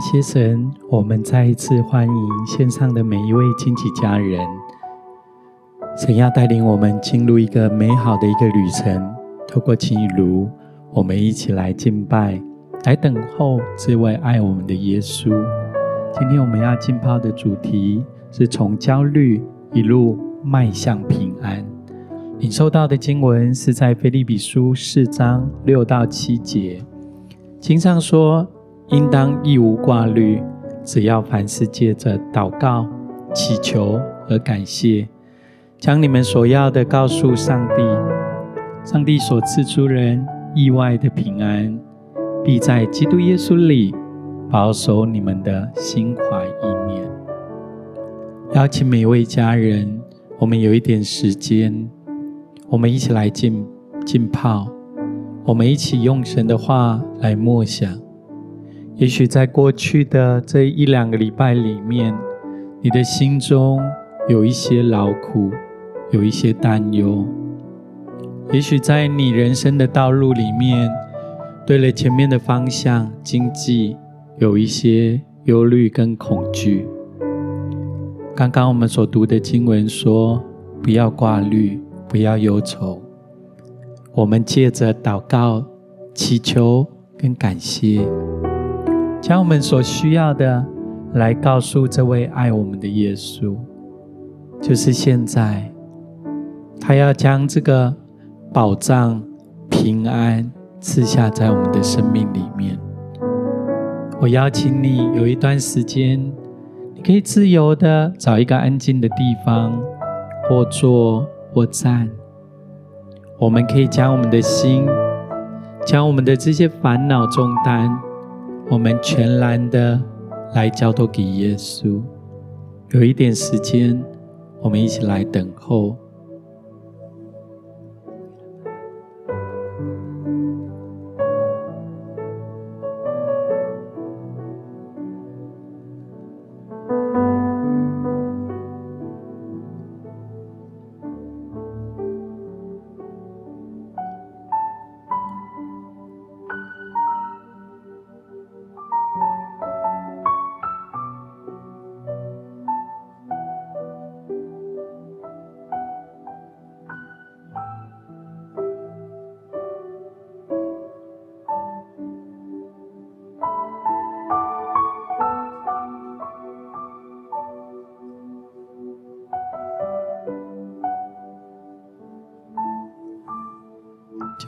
谢神，我们再一次欢迎线上的每一位亲戚家人。神要带领我们进入一个美好的一个旅程，透过情雨炉，我们一起来敬拜，来等候这位爱我们的耶稣。今天我们要浸泡的主题是从焦虑一路迈向平安。领受到的经文是在腓利比书四章六到七节，经上说：“应当一无挂虑，只要凡事借着祷告、祈求和感谢，将你们所要的告诉上帝。上帝所赐出人意外的平安，必在基督耶稣里保守你们的心怀意念。”邀请每位家人，我们有一点时间。我们一起来浸浸泡，我们一起用神的话来默想。也许在过去的这一两个礼拜里面，你的心中有一些劳苦，有一些担忧。也许在你人生的道路里面，对了前面的方向、经济，有一些忧虑跟恐惧。刚刚我们所读的经文说：“不要挂虑。”不要忧愁，我们借着祷告、祈求跟感谢，将我们所需要的来告诉这位爱我们的耶稣。就是现在，他要将这个宝藏、平安赐下在我们的生命里面。我邀请你有一段时间，你可以自由的找一个安静的地方，或坐。或站，我们可以将我们的心，将我们的这些烦恼重担，我们全然的来交托给耶稣。有一点时间，我们一起来等候。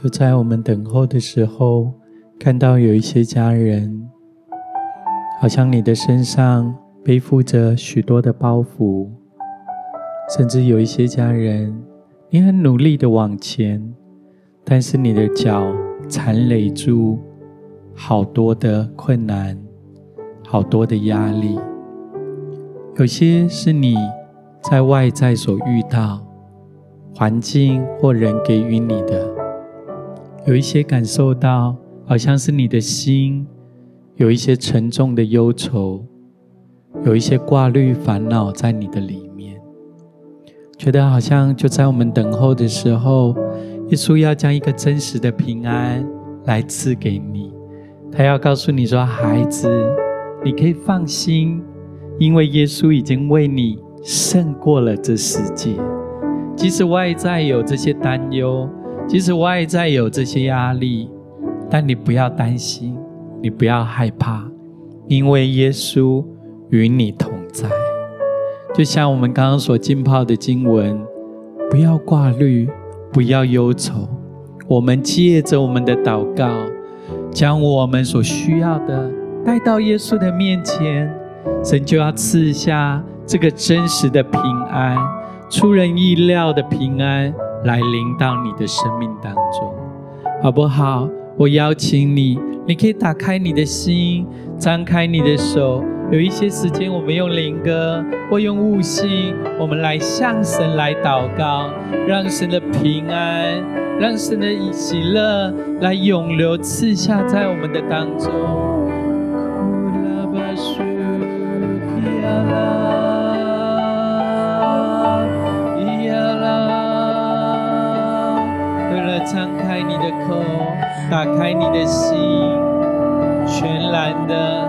就在我们等候的时候，看到有一些家人，好像你的身上背负着许多的包袱，甚至有一些家人，你很努力的往前，但是你的脚缠累住好多的困难，好多的压力。有些是你在外在所遇到，环境或人给予你的。有一些感受到，好像是你的心有一些沉重的忧愁，有一些挂虑烦恼在你的里面，觉得好像就在我们等候的时候，耶稣要将一个真实的平安来赐给你，他要告诉你说：“孩子，你可以放心，因为耶稣已经为你胜过了这世界，即使外在有这些担忧。”即使外在有这些压力，但你不要担心，你不要害怕，因为耶稣与你同在。就像我们刚刚所浸泡的经文，不要挂虑，不要忧愁。我们借着我们的祷告，将我们所需要的带到耶稣的面前，神就要赐下这个真实的平安，出人意料的平安。来临到你的生命当中，好不好？我邀请你，你可以打开你的心，张开你的手。有一些时间，我们用灵歌或用悟性，我们来向神来祷告，让神的平安，让神的喜乐来永留赐下在我们的当中。张开你的口，打开你的心，全然的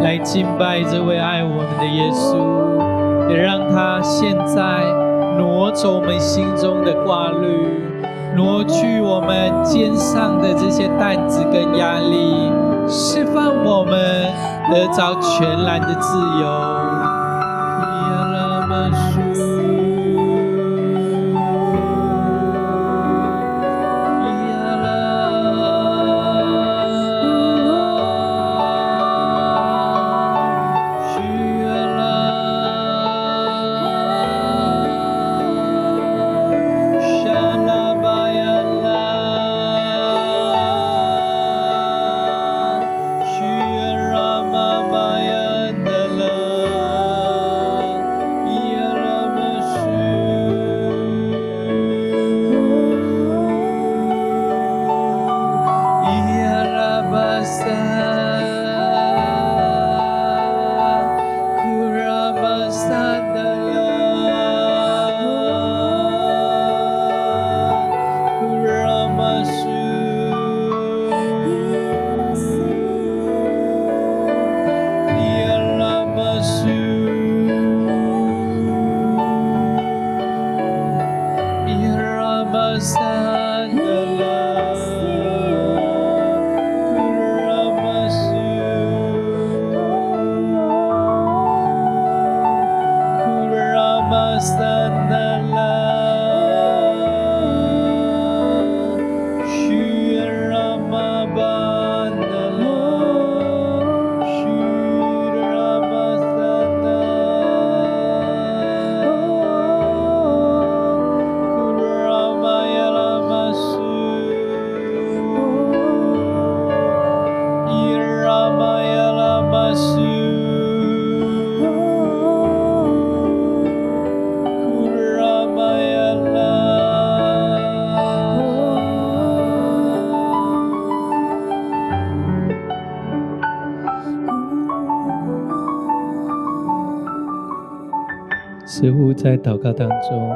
来敬拜这位爱我们的耶稣，也让他现在挪走我们心中的挂虑，挪去我们肩上的这些担子跟压力，释放我们得着全然的自由。似乎在祷告当中，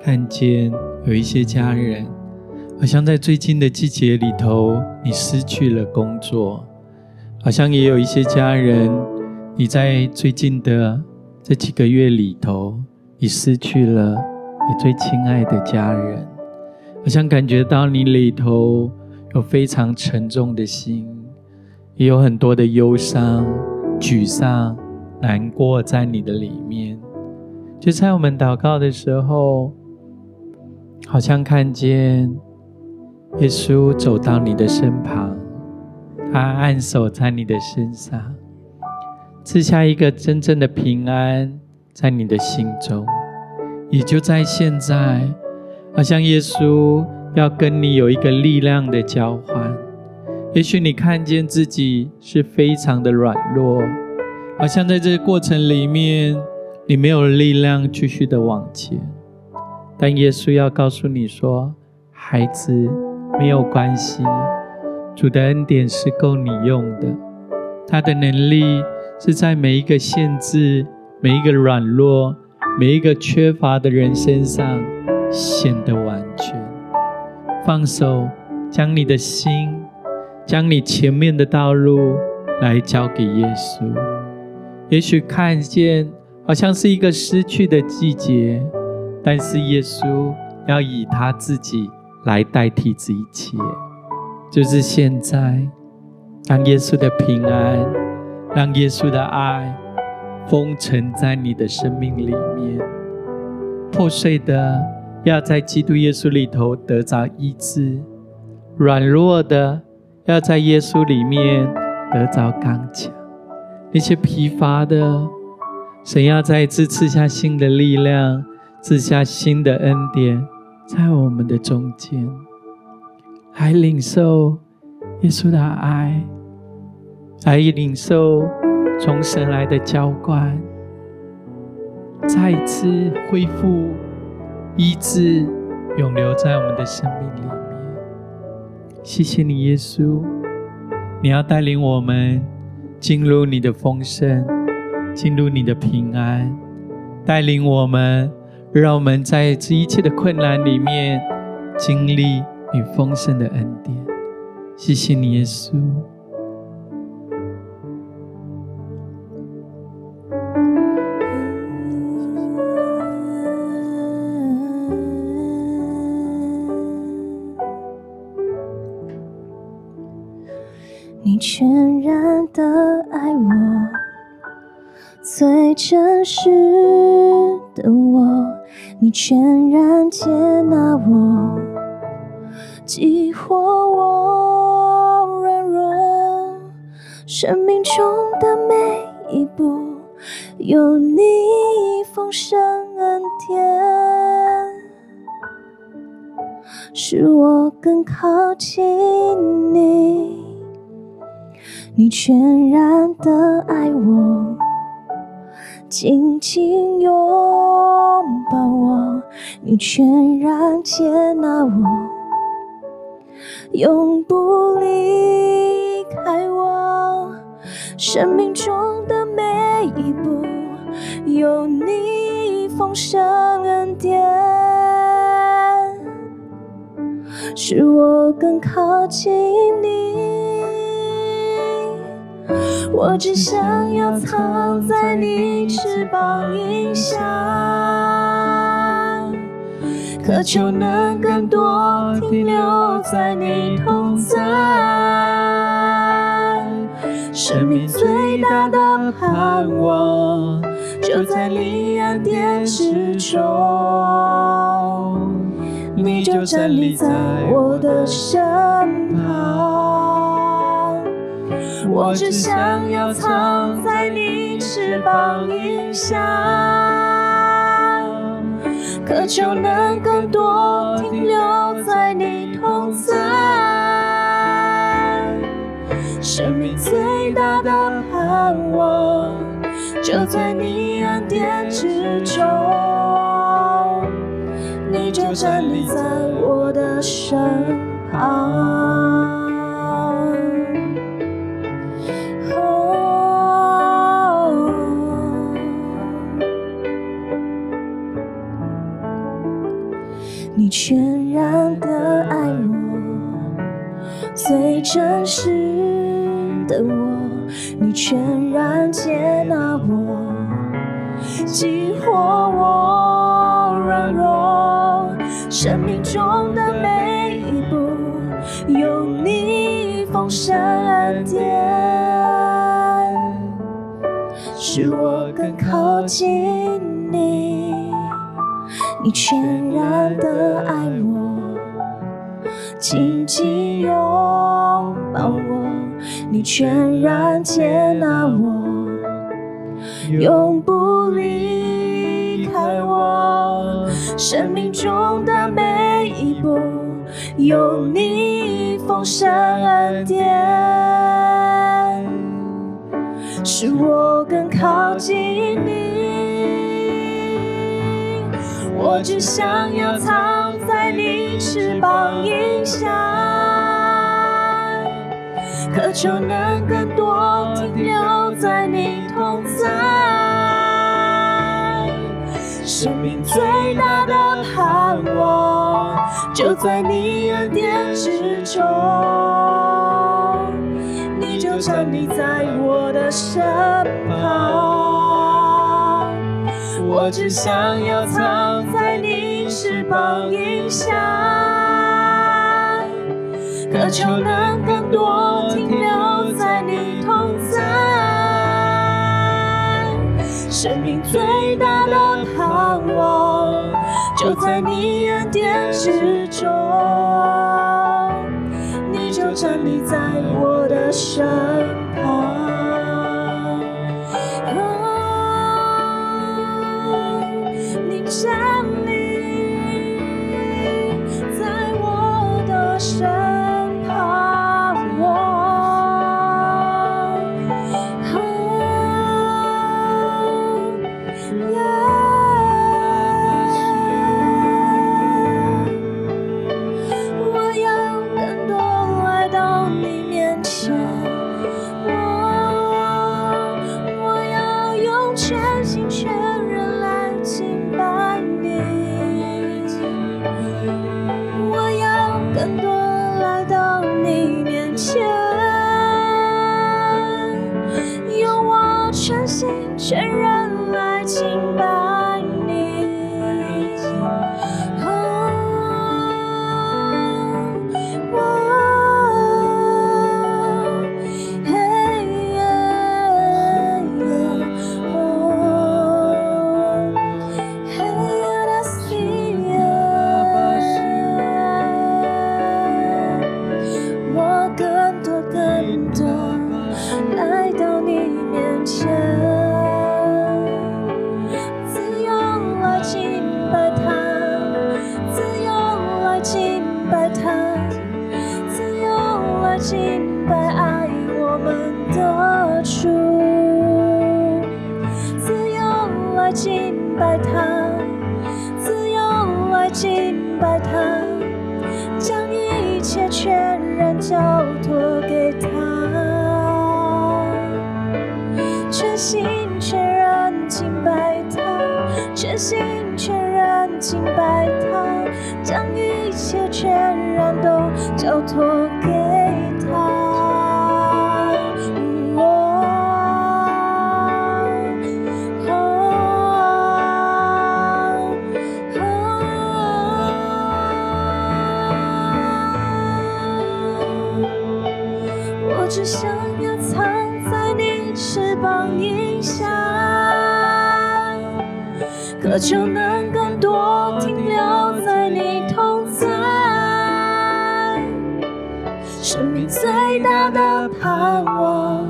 看见有一些家人，好像在最近的季节里头，你失去了工作；好像也有一些家人，你在最近的这几个月里头，你失去了你最亲爱的家人。好像感觉到你里头有非常沉重的心，也有很多的忧伤、沮丧、难过在你的里面。就在我们祷告的时候，好像看见耶稣走到你的身旁，他按手在你的身上，赐下一个真正的平安在你的心中。也就在现在，好像耶稣要跟你有一个力量的交换。也许你看见自己是非常的软弱，好像在这个过程里面。你没有力量继续的往前，但耶稣要告诉你说：“孩子，没有关系，主的恩典是够你用的。他的能力是在每一个限制、每一个软弱、每一个缺乏的人身上显得完全。放手，将你的心，将你前面的道路来交给耶稣。也许看见。”好像是一个失去的季节，但是耶稣要以他自己来代替这一切，就是现在，让耶稣的平安，让耶稣的爱封存在你的生命里面。破碎的要在基督耶稣里头得着医治，软弱的要在耶稣里面得着刚强，那些疲乏的。神要再一次赐下新的力量，赐下新的恩典，在我们的中间，来领受耶稣的爱，来领受从神来的浇灌，再一次恢复医治，永留在我们的生命里面。谢谢你，耶稣，你要带领我们进入你的丰盛。进入你的平安，带领我们，让我们在这一切的困难里面经历你丰盛的恩典。谢谢你，耶稣。靠近你。你全然的爱我，紧紧拥抱我，你全然接纳我，永不离开我。生命中的每一步，有你丰盛恩典，使我更靠近你。我只想要藏在你翅膀荫下，渴求能更多停留在你同在。生命最大的盼望，就在你恩典之中，你就站立在我的身旁。我只想要藏在你翅膀荫下，渴求能更多停留在你同在。生命最大的盼望，就在你恩典之中，站在我的身旁。你全然的爱我，最真实的我，你全然接纳我，激活我中的每一步，有你丰盛恩典，使我更靠近你。你全然的爱我，紧紧拥抱我，你全然接纳我，永不离开我。生命中的每一步，有你丰盛恩典，使我更靠近你。我只想要藏在你翅膀荫下，渴求能更多停留在你同在。生命最大的盼望，就在你恩典之中，你就站立在我的身旁。我只想要藏在你翅膀荫下，渴求能更多停留在你同在。生命最大的盼望，就在你恩典之中，你就站立在我的身拜他，自由来敬拜他，将一切全然交托给他，全心全然敬拜他，全心全然敬拜他，将一切全然都交托给渴求能更多停留在你同在。生命最大的盼望，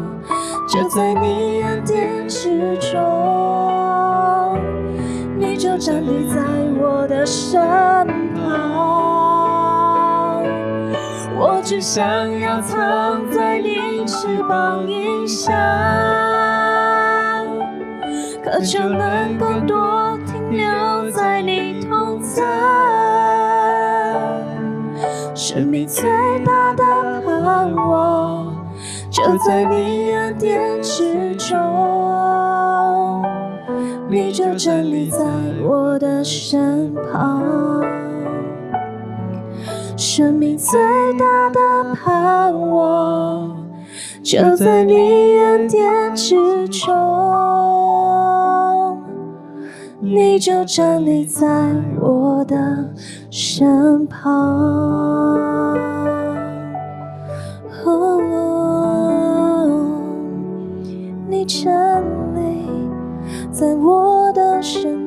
就在你恩典之中，你就站立在我的身旁。我只想要藏在你翅膀荫下，渴求能更多留在你同在。生命最大的盼望，就在你恩典之中，你就站立在我的身旁。生命最大的盼望，就在你恩典之中，你就站立在我的身旁。哦，你站立在我的身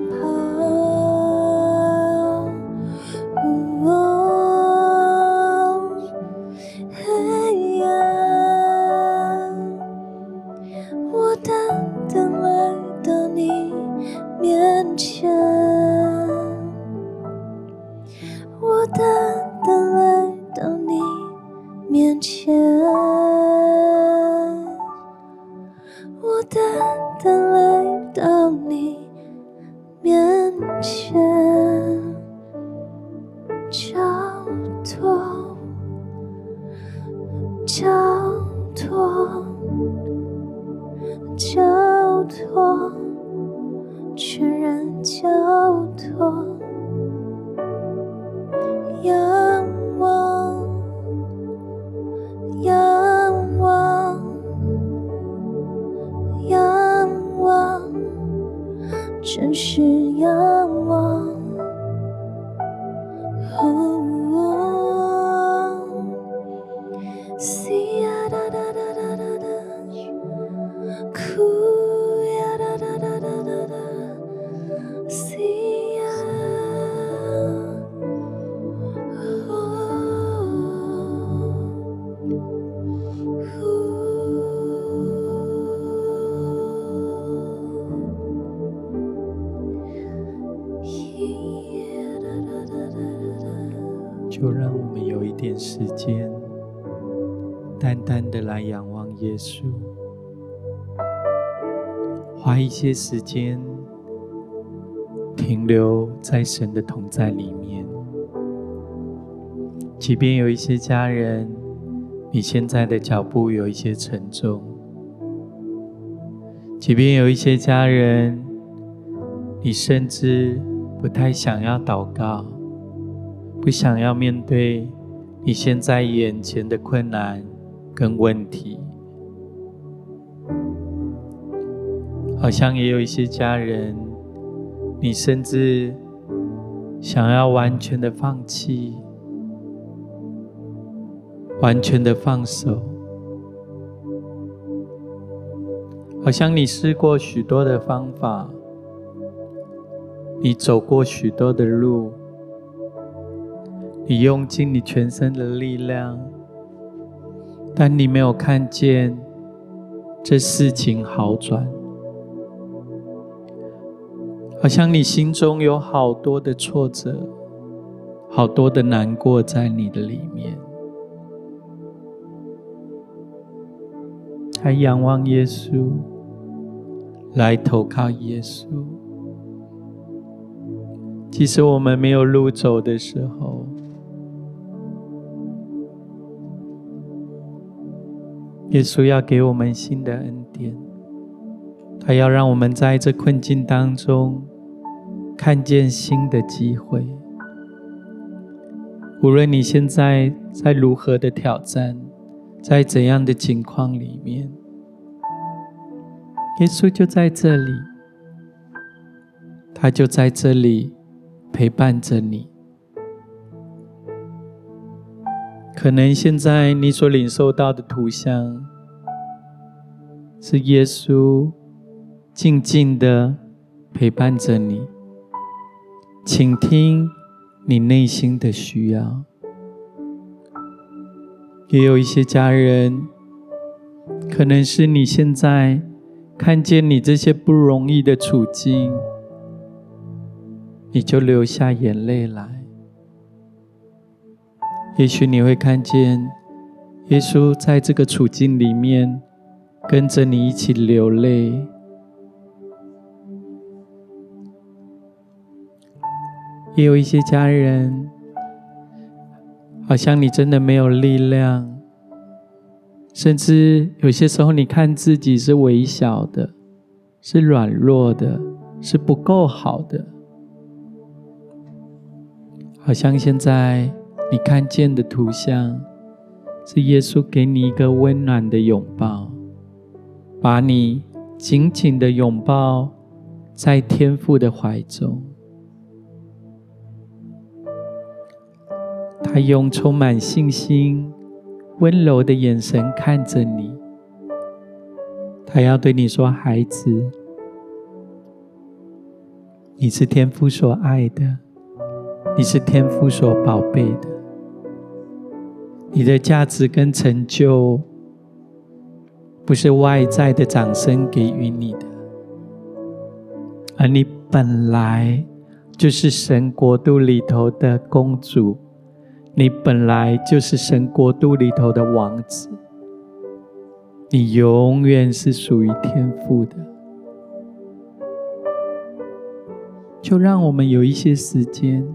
我单单来到你面前。花一些时间停留在神的同在里面。即便有一些家人，你现在的脚步有一些沉重；即便有一些家人，你甚至不太想要祷告。不想要面对你现在眼前的困难跟问题，好像也有一些家人，你甚至想要完全的放弃，完全的放手，好像你试过许多的方法，你走过许多的路。你用尽你全身的力量，但你没有看见这事情好转，好像你心中有好多的挫折，好多的难过在你的里面。来仰望耶稣，来投靠耶稣。即使我们没有路走的时候，耶稣要给我们新的恩典，他要让我们在这困境当中看见新的机会。无论你现在在如何的挑战，在怎样的境况里面，耶稣就在这里，他就在这里陪伴着你。可能现在你所领受到的图像，是耶稣静静的陪伴着你，请听。你内心的需要，也有一些家人，可能是你现在看见你这些不容易的处境，你就流下眼泪来。也许你会看见耶稣在这个处境里面，跟着你一起流泪。也有一些家人，好像你真的没有力量，甚至有些时候你看自己是微小的，是软弱的，是不够好的。好像现在你看见的图像，是耶稣给你一个温暖的拥抱，把你紧紧的拥抱在天父的怀中。他用充满信心、温柔的眼神看着你，他要对你说：“孩子，你是天父所爱的，你是天父所宝贝的，你的价值跟成就，不是外在的掌声给予你的，而你本来就是神国度里头的公主。”你本来就是神国度里头的王子，你永远是属于天父的。就让我们有一些时间，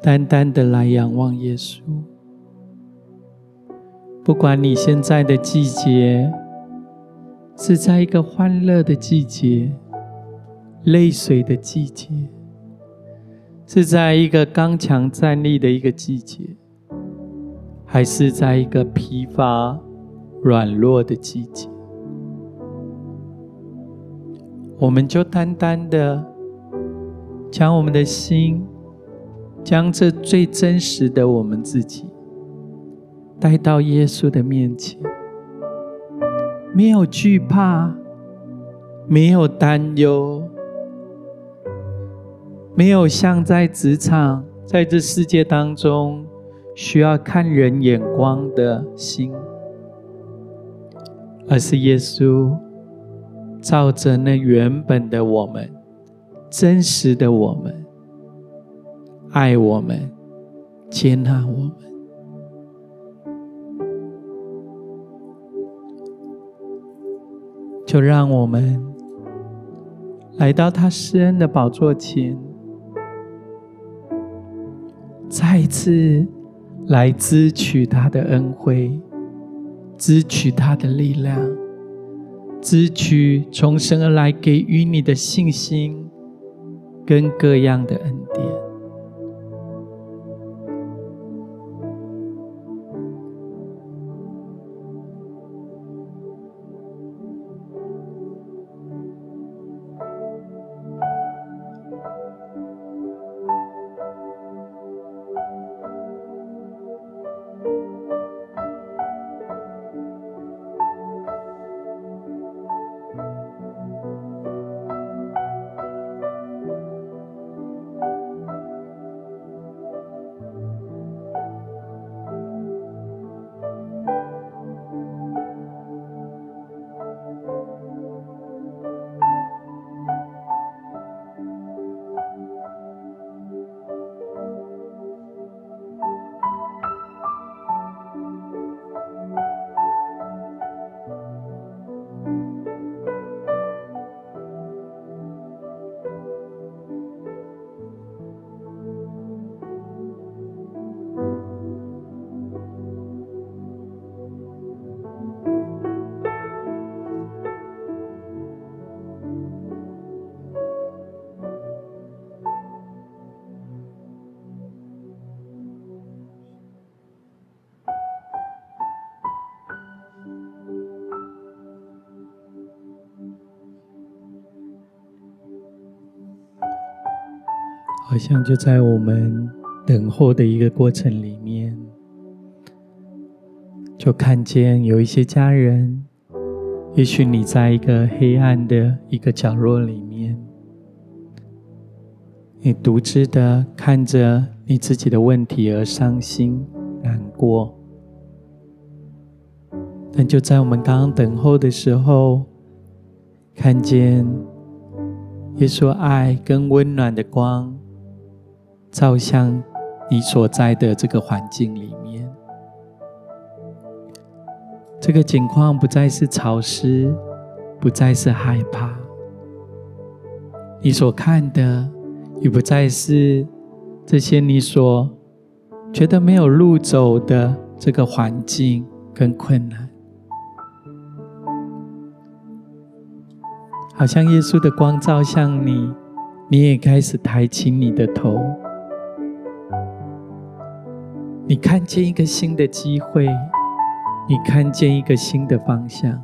单单的来仰望耶稣。不管你现在的季节是在一个欢乐的季节，泪水的季节。是在一个刚强站立的一个季节，还是在一个疲乏软弱的季节？我们就单单的将我们的心，将这最真实的我们自己带到耶稣的面前，没有惧怕，没有担忧。没有像在职场，在这世界当中需要看人眼光的心，而是耶稣照着那原本的我们，真实的我们，爱我们，接纳我们，就让我们来到他施恩的宝座前。再一次来支取他的恩惠，支取他的力量，支取从神而来给予你的信心跟各样的恩好像就在我们等候的一个过程里面，就看见有一些家人，也许你在一个黑暗的一个角落里面，你独自的看着你自己的问题而伤心难过。但就在我们刚刚等候的时候，看见耶稣爱跟温暖的光，照向你所在的这个环境里面。这个景况不再是潮湿，不再是害怕。你所看的，也不再是这些你所觉得没有路走的这个环境跟困难。好像耶稣的光照向你，你也开始抬起你的头。你看见一个新的机会，你看见一个新的方向，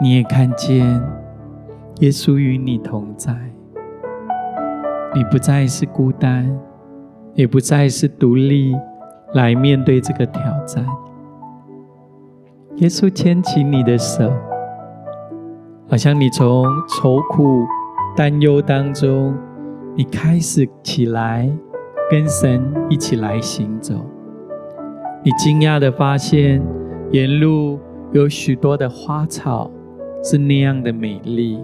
你也看见耶稣与你同在。你不再是孤单，也不再是独立来面对这个挑战。耶稣牵起你的手。好像你从愁苦、担忧当中，你开始起来，跟神一起来行走。你惊讶的发现，沿路有许多的花草是那样的美丽，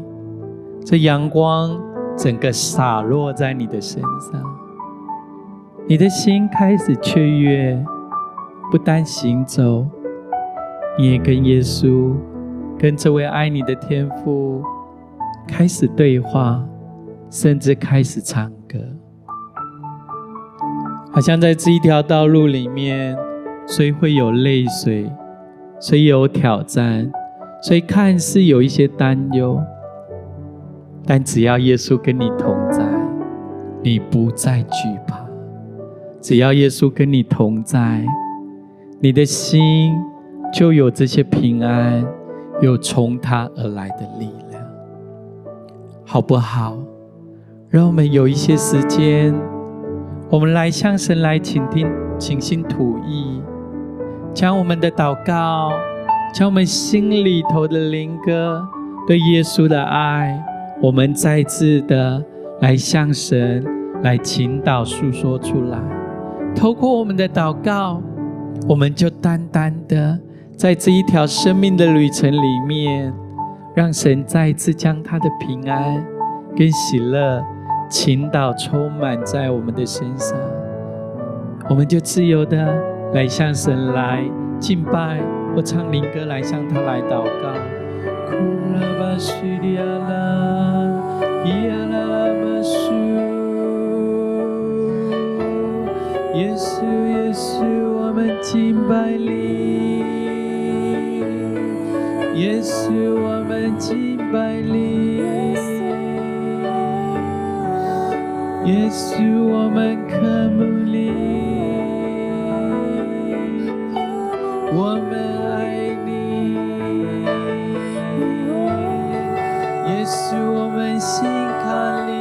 这阳光整个洒落在你的身上，你的心开始雀跃，不单行走，你也跟耶稣。跟这位爱你的天父开始对话，甚至开始唱歌，好像在这一条道路里面，虽会有泪水，虽有挑战，虽看似有一些担忧，但只要耶稣跟你同在，你不再惧怕；只要耶稣跟你同在，你的心就有这些平安。有从他而来的力量，好不好？让我们有一些时间，我们来向神来倾听，倾心吐意，将我们的祷告，将我们心里头的灵歌，对耶稣的爱，我们再次的来向神来倾倒诉说出来。透过我们的祷告，我们就单单的。在这一条生命的旅程里面，让神再次将他的平安跟喜乐倾倒充满在我们的身上，我们就自由的来向神来敬拜，或唱灵歌来向他来祷告。耶稣，耶稣，我们敬拜你。耶稣，我们敬拜你。耶稣，我们渴慕你。我们爱你。耶稣，我们心靠你。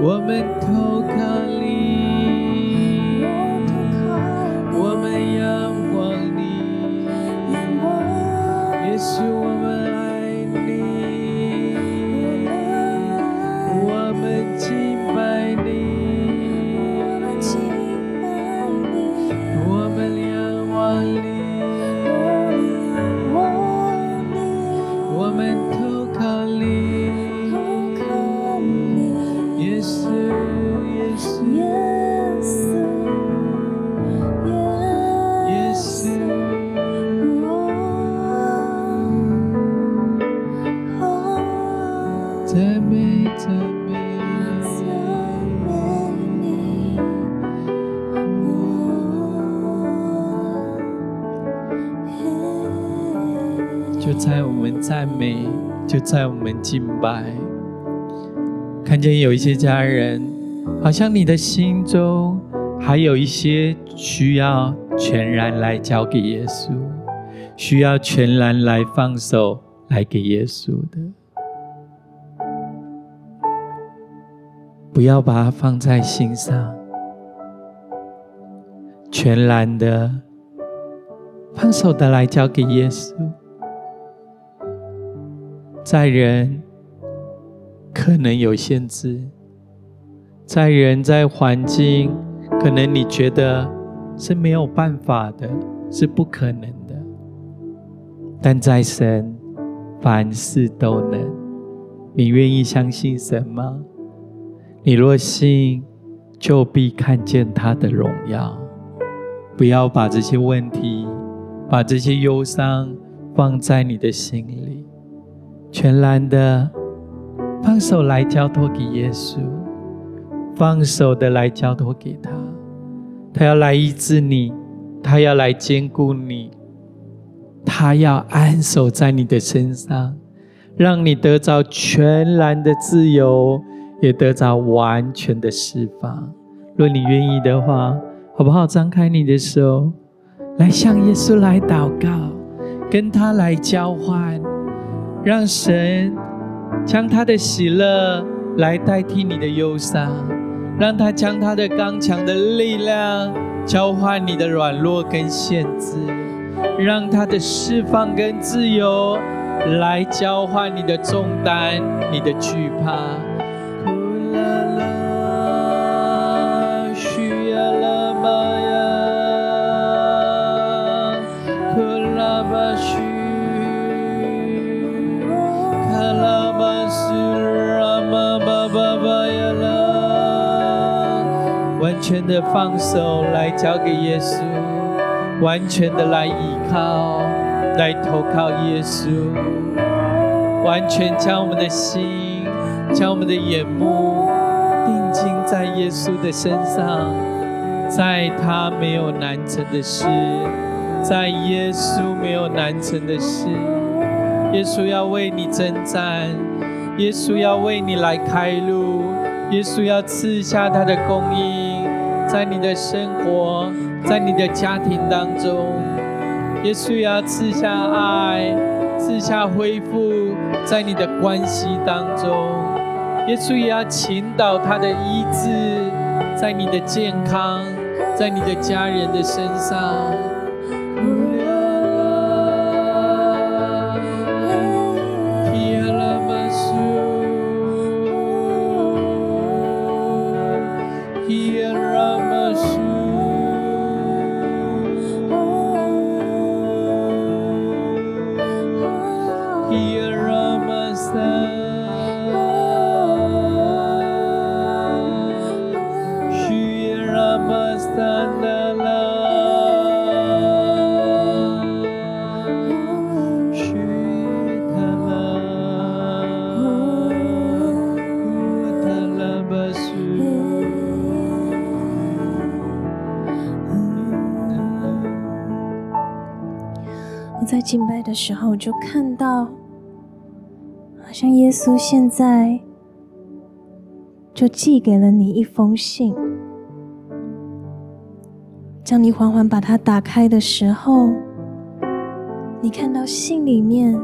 我们在我们敬拜，看见有一些家人，好像你的心中还有一些需要全然来交给耶稣，需要全然来放手来给耶稣的。不要把它放在心上，全然的放手的来交给耶稣。在人可能有限制，在人在环境，可能你觉得是没有办法的，是不可能的，但在神，凡事都能。你愿意相信神吗？你若信，就必看见他的荣耀。不要把这些问题、把这些忧伤放在你的心里，全然的放手来交托给耶稣，放手的来交托给他。他要来医治你，他要来坚固你，他要安守在你的身上，让你得着全然的自由。也得着完全的释放。若你愿意的话，好不好？张开你的手，来向耶稣来祷告，跟他来交换，让神将他的喜乐来代替你的忧伤，让他将他的刚强的力量交换你的软弱跟限制，让他的释放跟自由来交换你的重担、你的惧怕。完全的放手来交给耶稣，完全的来依靠，来投靠耶稣，完全将我们的心，将我们的眼目定睛在耶稣的身上，在他没有难成的事，在耶稣没有难成的事，耶稣要为你征战，耶稣要为你来开路，耶稣要赐下他的供应。在你的生活，在你的家庭当中，耶稣要赐下爱，赐下恢复，在你的关系当中，耶稣也要倾倒他的医治，在你的健康，在你的家人的身上。的时候，就看到，好像耶稣现在就寄给了你一封信。当你缓缓把它打开的时候，你看到信里面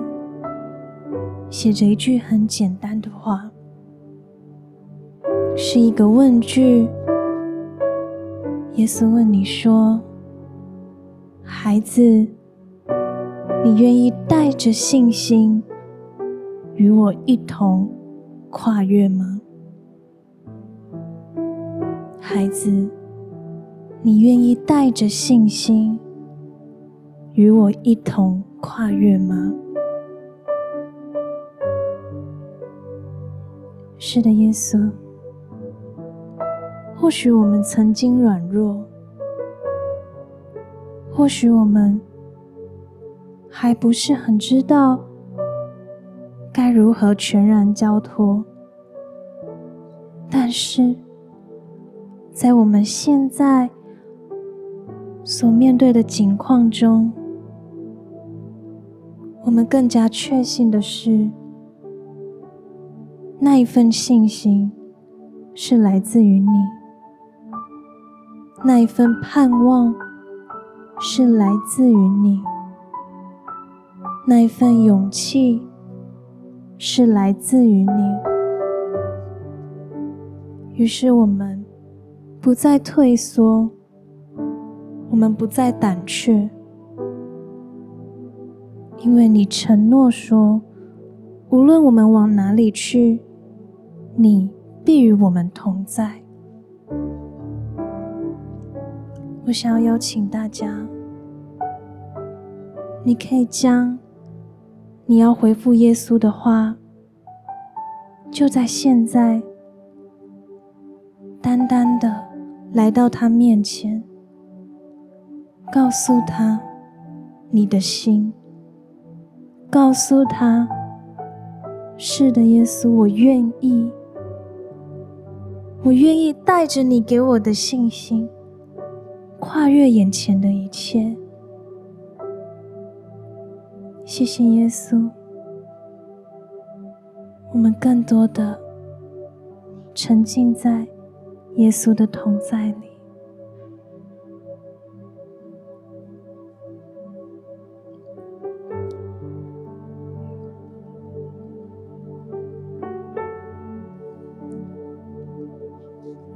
写着一句很简单的话，是一个问句。耶稣问你说：“孩子。”你愿意带着信心与我一同跨越吗？孩子，你愿意带着信心与我一同跨越吗？是的，耶稣。或许我们曾经软弱，或许我们。还不是很知道该如何全然交托，但是在我们现在所面对的境况中，我们更加确信的是，那一份信心是来自于你，那一份盼望是来自于你。那一份勇气是来自于你，于是我们不再退缩，我们不再胆怯，因为你承诺说，无论我们往哪里去，你必与我们同在。我想要邀请大家，你可以将你要回复耶稣的话，就在现在，单单的来到他面前，告诉他你的心，告诉他，是的，耶稣，我愿意，我愿意带着你给我的信心。跨越眼前的一切，谢谢耶稣。我们更多的沉浸在耶稣的同在里。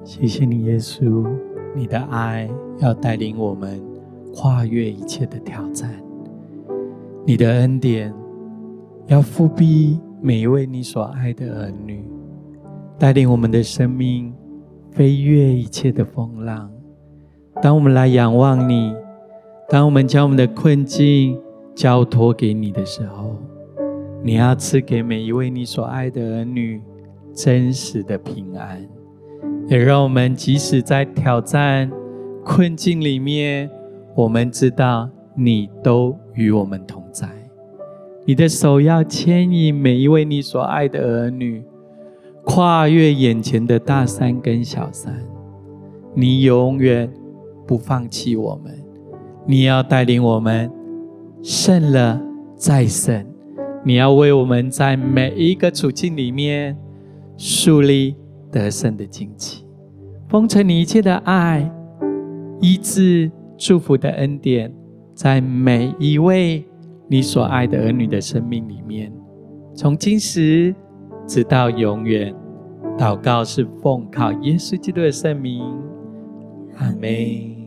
谢谢你，耶稣。你的爱要带领我们跨越一切的挑战，你的恩典要覆庇每一位你所爱的儿女，带领我们的生命飞越一切的风浪。当我们来仰望你，当我们将我们的困境交托给你的时候，你要赐给每一位你所爱的儿女真实的平安。也让我们即使在挑战、困境里面，我们知道你都与我们同。你的手要牵引每一位你所爱的儿女，跨越眼前的大山跟小山。你永远不放弃我们，你要带领我们胜了再胜。你要为我们在每一个处境里面树立。得胜的旌旗，丰盛你一切的爱、医治、祝福的恩典，在每一位你所爱的儿女的生命里面，从今时直到永远。祷告是奉靠耶稣基督的圣名，阿门。